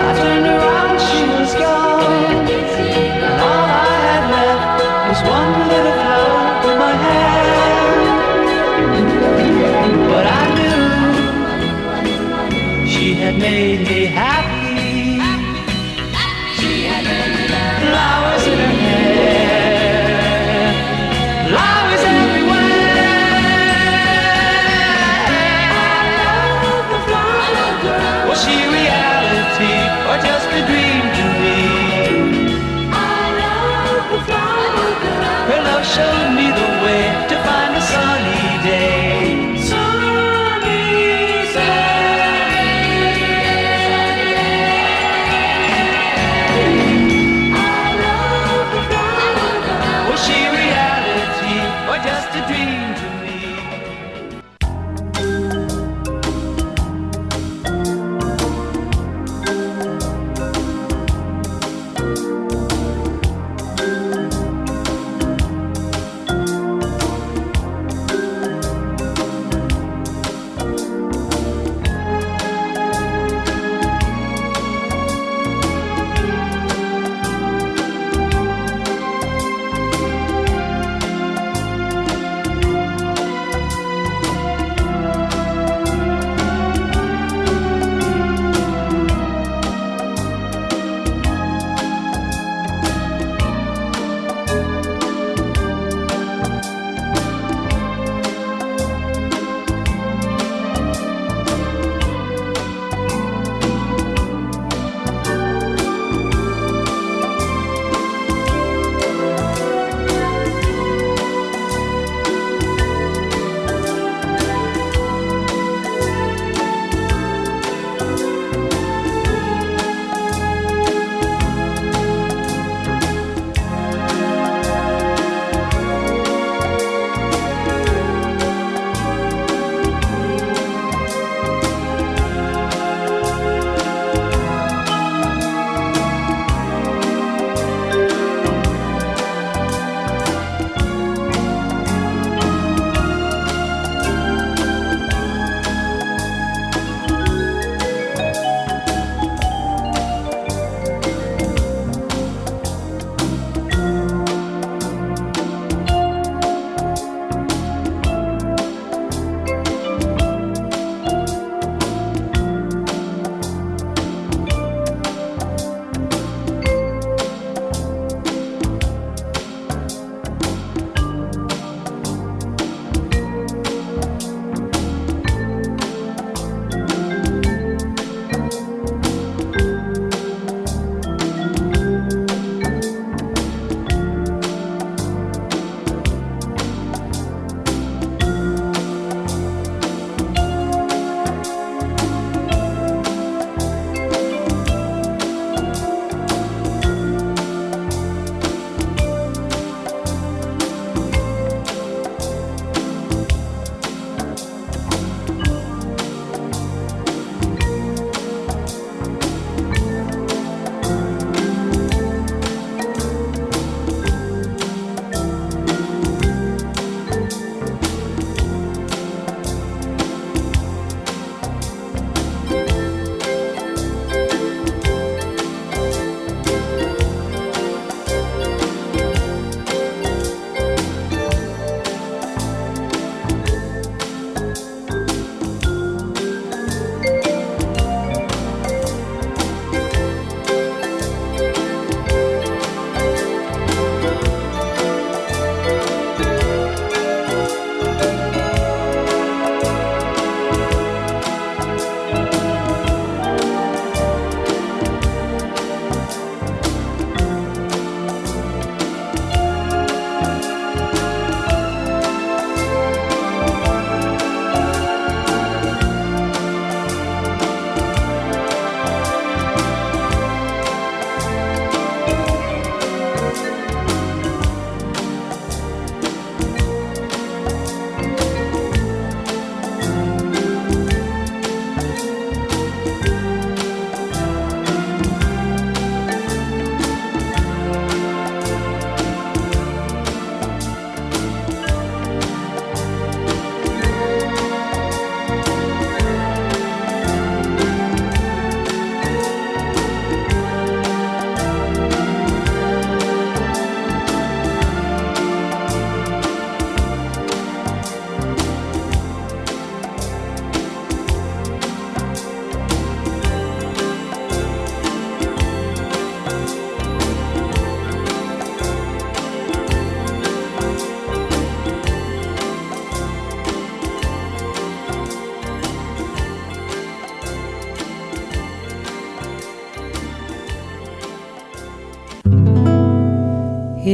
I turned around, she was gone. And all I had left was one little flower in my hand. But I knew she had made me happy.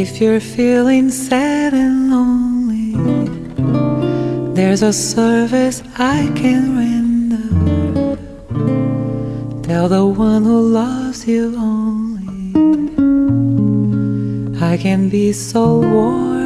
If you're feeling sad and lonely, there's a service I can render. Tell the one who loves you only. I can be so warm.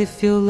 if you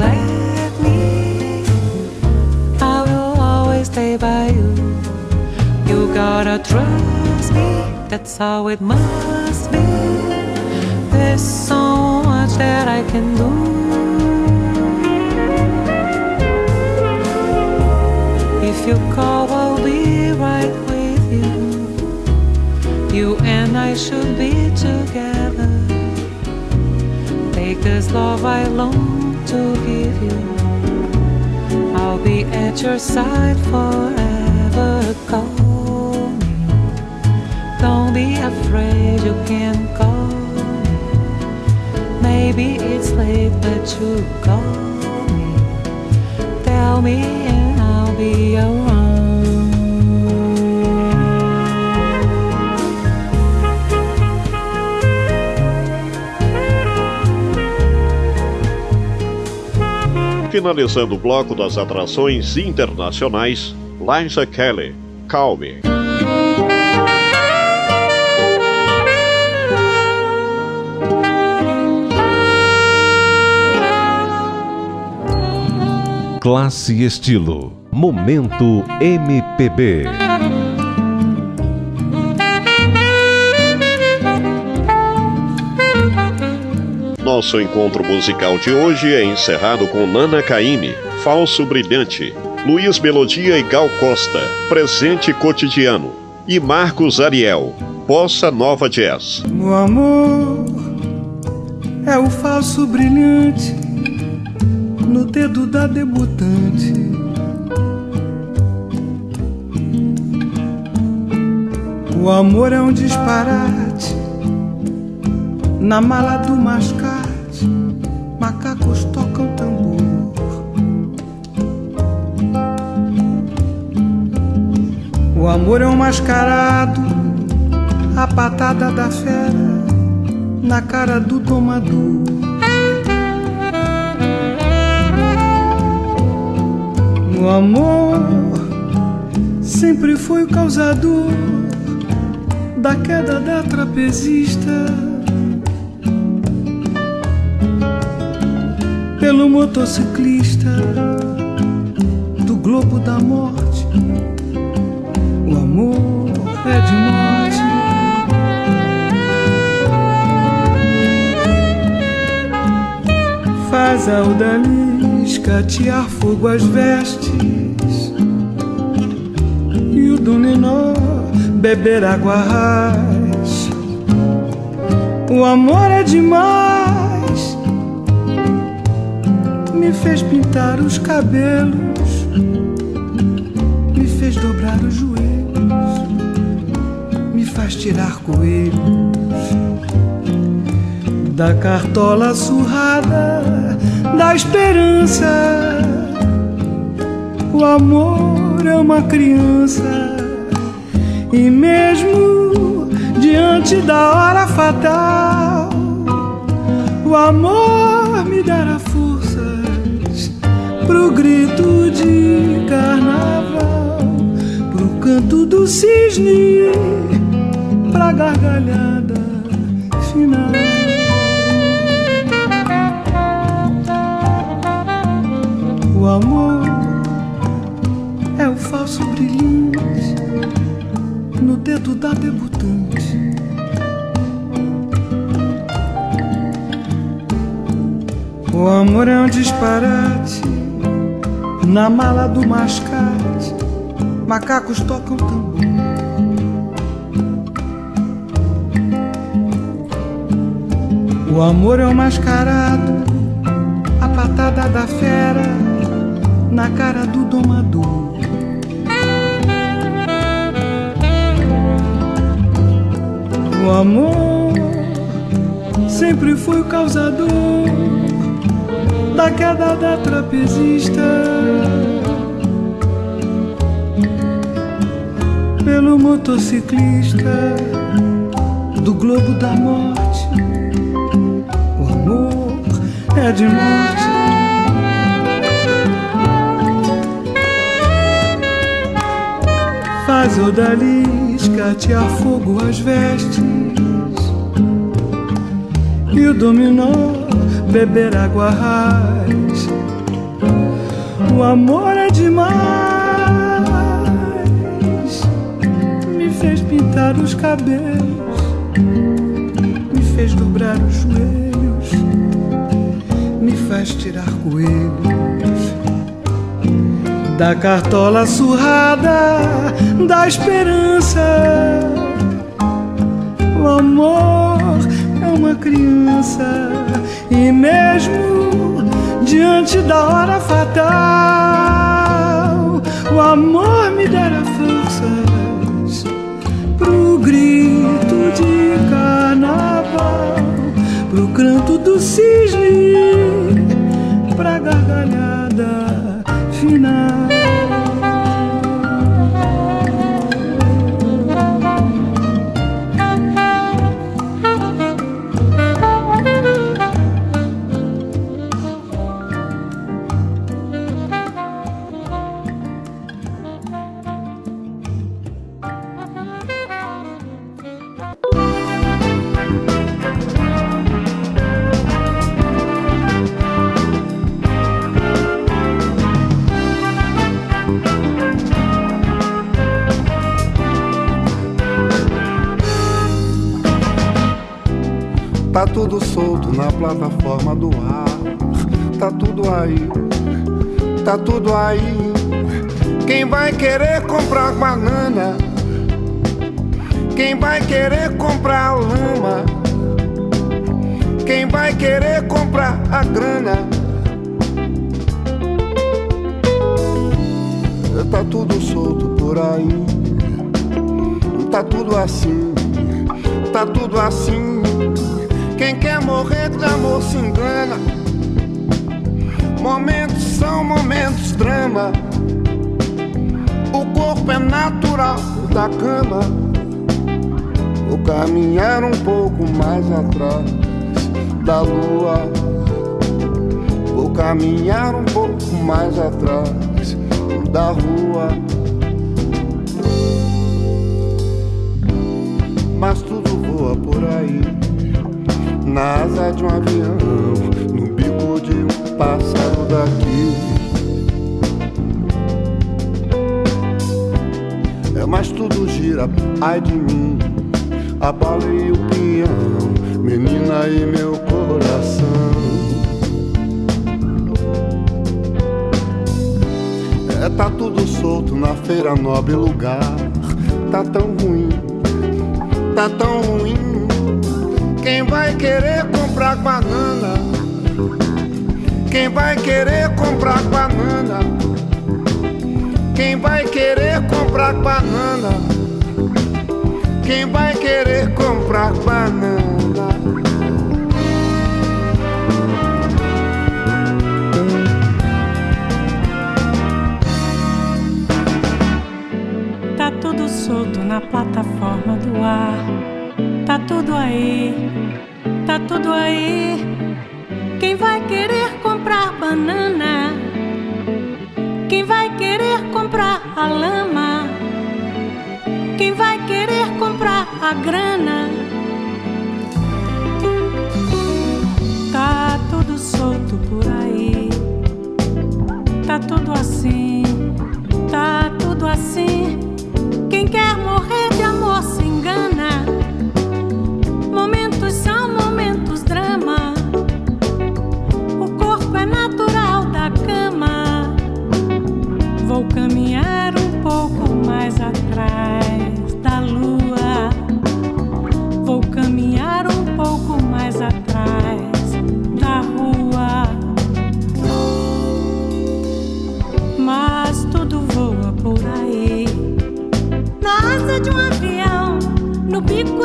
começando o bloco das atrações internacionais, Liza Kelly, Calme. Classe e estilo, momento MPB. Nosso encontro musical de hoje é encerrado com Nana Caymmi, Falso Brilhante, Luiz Melodia e Gal Costa, Presente Cotidiano, e Marcos Ariel, Bossa Nova Jazz. O amor é o falso brilhante no dedo da debutante. O amor é um disparate na mala do mascate. amor é um mascarado, a patada da fera na cara do tomador. O amor sempre foi o causador da queda da trapezista. Pelo motociclista do globo da morte Amor é de morte. Faz a odalisca tirar fogo às vestes. E o dominó beber água raiz. O amor é demais. Me fez pintar os cabelos coelhos da cartola surrada da esperança. O amor é uma criança. E mesmo diante da hora fatal, o amor me dará forças pro grito de carnaval, pro canto do cisne, pra gargalhada final. O amor é o falso brilhante no dedo da debutante. O amor é um disparate na mala do mascate. Macacos tocam tambor. O amor é um mascarado, a patada da fera na cara do domador. O amor sempre foi o causador da queda da trapezista. Pelo motociclista do globo da morte. É de morte. Faz odalisca atear fogo às vestes. E o dominó beber água raiz. O amor é demais. Me fez pintar os cabelos. Me fez dobrar os joelhos faz tirar coelhos da cartola surrada da esperança. O amor é uma criança e mesmo diante da hora fatal, o amor me dará forças pro grito de carnaval, pro canto do cisne, pra gargalhada final. Tudo solto na plataforma do ar. Tá tudo aí, tá tudo aí. Quem vai querer comprar banana? Quem vai querer comprar lama? Quem vai querer comprar a grana? Tá tudo solto por aí. Tá tudo assim, tá tudo assim. Quem quer morrer de amor se engana. Momentos são momentos drama. O corpo é natural da cama. O caminhar um pouco mais atrás da lua. Vou caminhar um pouco mais atrás da rua. Mas tudo voa por aí, na asa de um avião, no bico de um pássaro daqui. É, mas tudo gira, ai de mim, a bola e o peão, menina e meu coração. É, tá tudo solto na feira nobre lugar. Tá tão ruim, tá tão ruim. Quem vai querer comprar banana? Quem vai querer comprar banana? Quem vai querer comprar banana? Quem vai querer comprar banana? Tá tudo solto na plataforma do ar. Tá tudo aí, tá tudo aí. Quem vai querer comprar banana? Quem vai querer comprar a lama? Quem vai querer comprar a grana? Tá tudo solto por aí. Tá tudo assim, tá tudo assim. Quem quer morrer no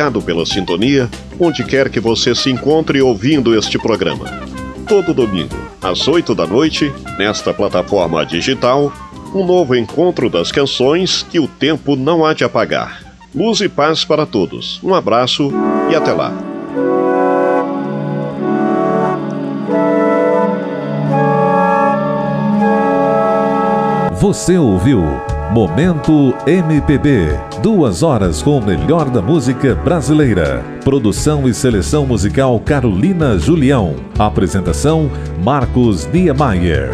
Obrigado pela sintonia, onde quer que você se encontre ouvindo este programa. Todo domingo, às 8 da noite, nesta plataforma digital, um novo encontro das canções que o tempo não há de apagar. Luz e paz para todos. Um abraço e até lá. Você ouviu Momento MPB. Duas horas com o melhor da música brasileira. Produção e seleção musical Carolina Julião. Apresentação Marcos Niemeyer.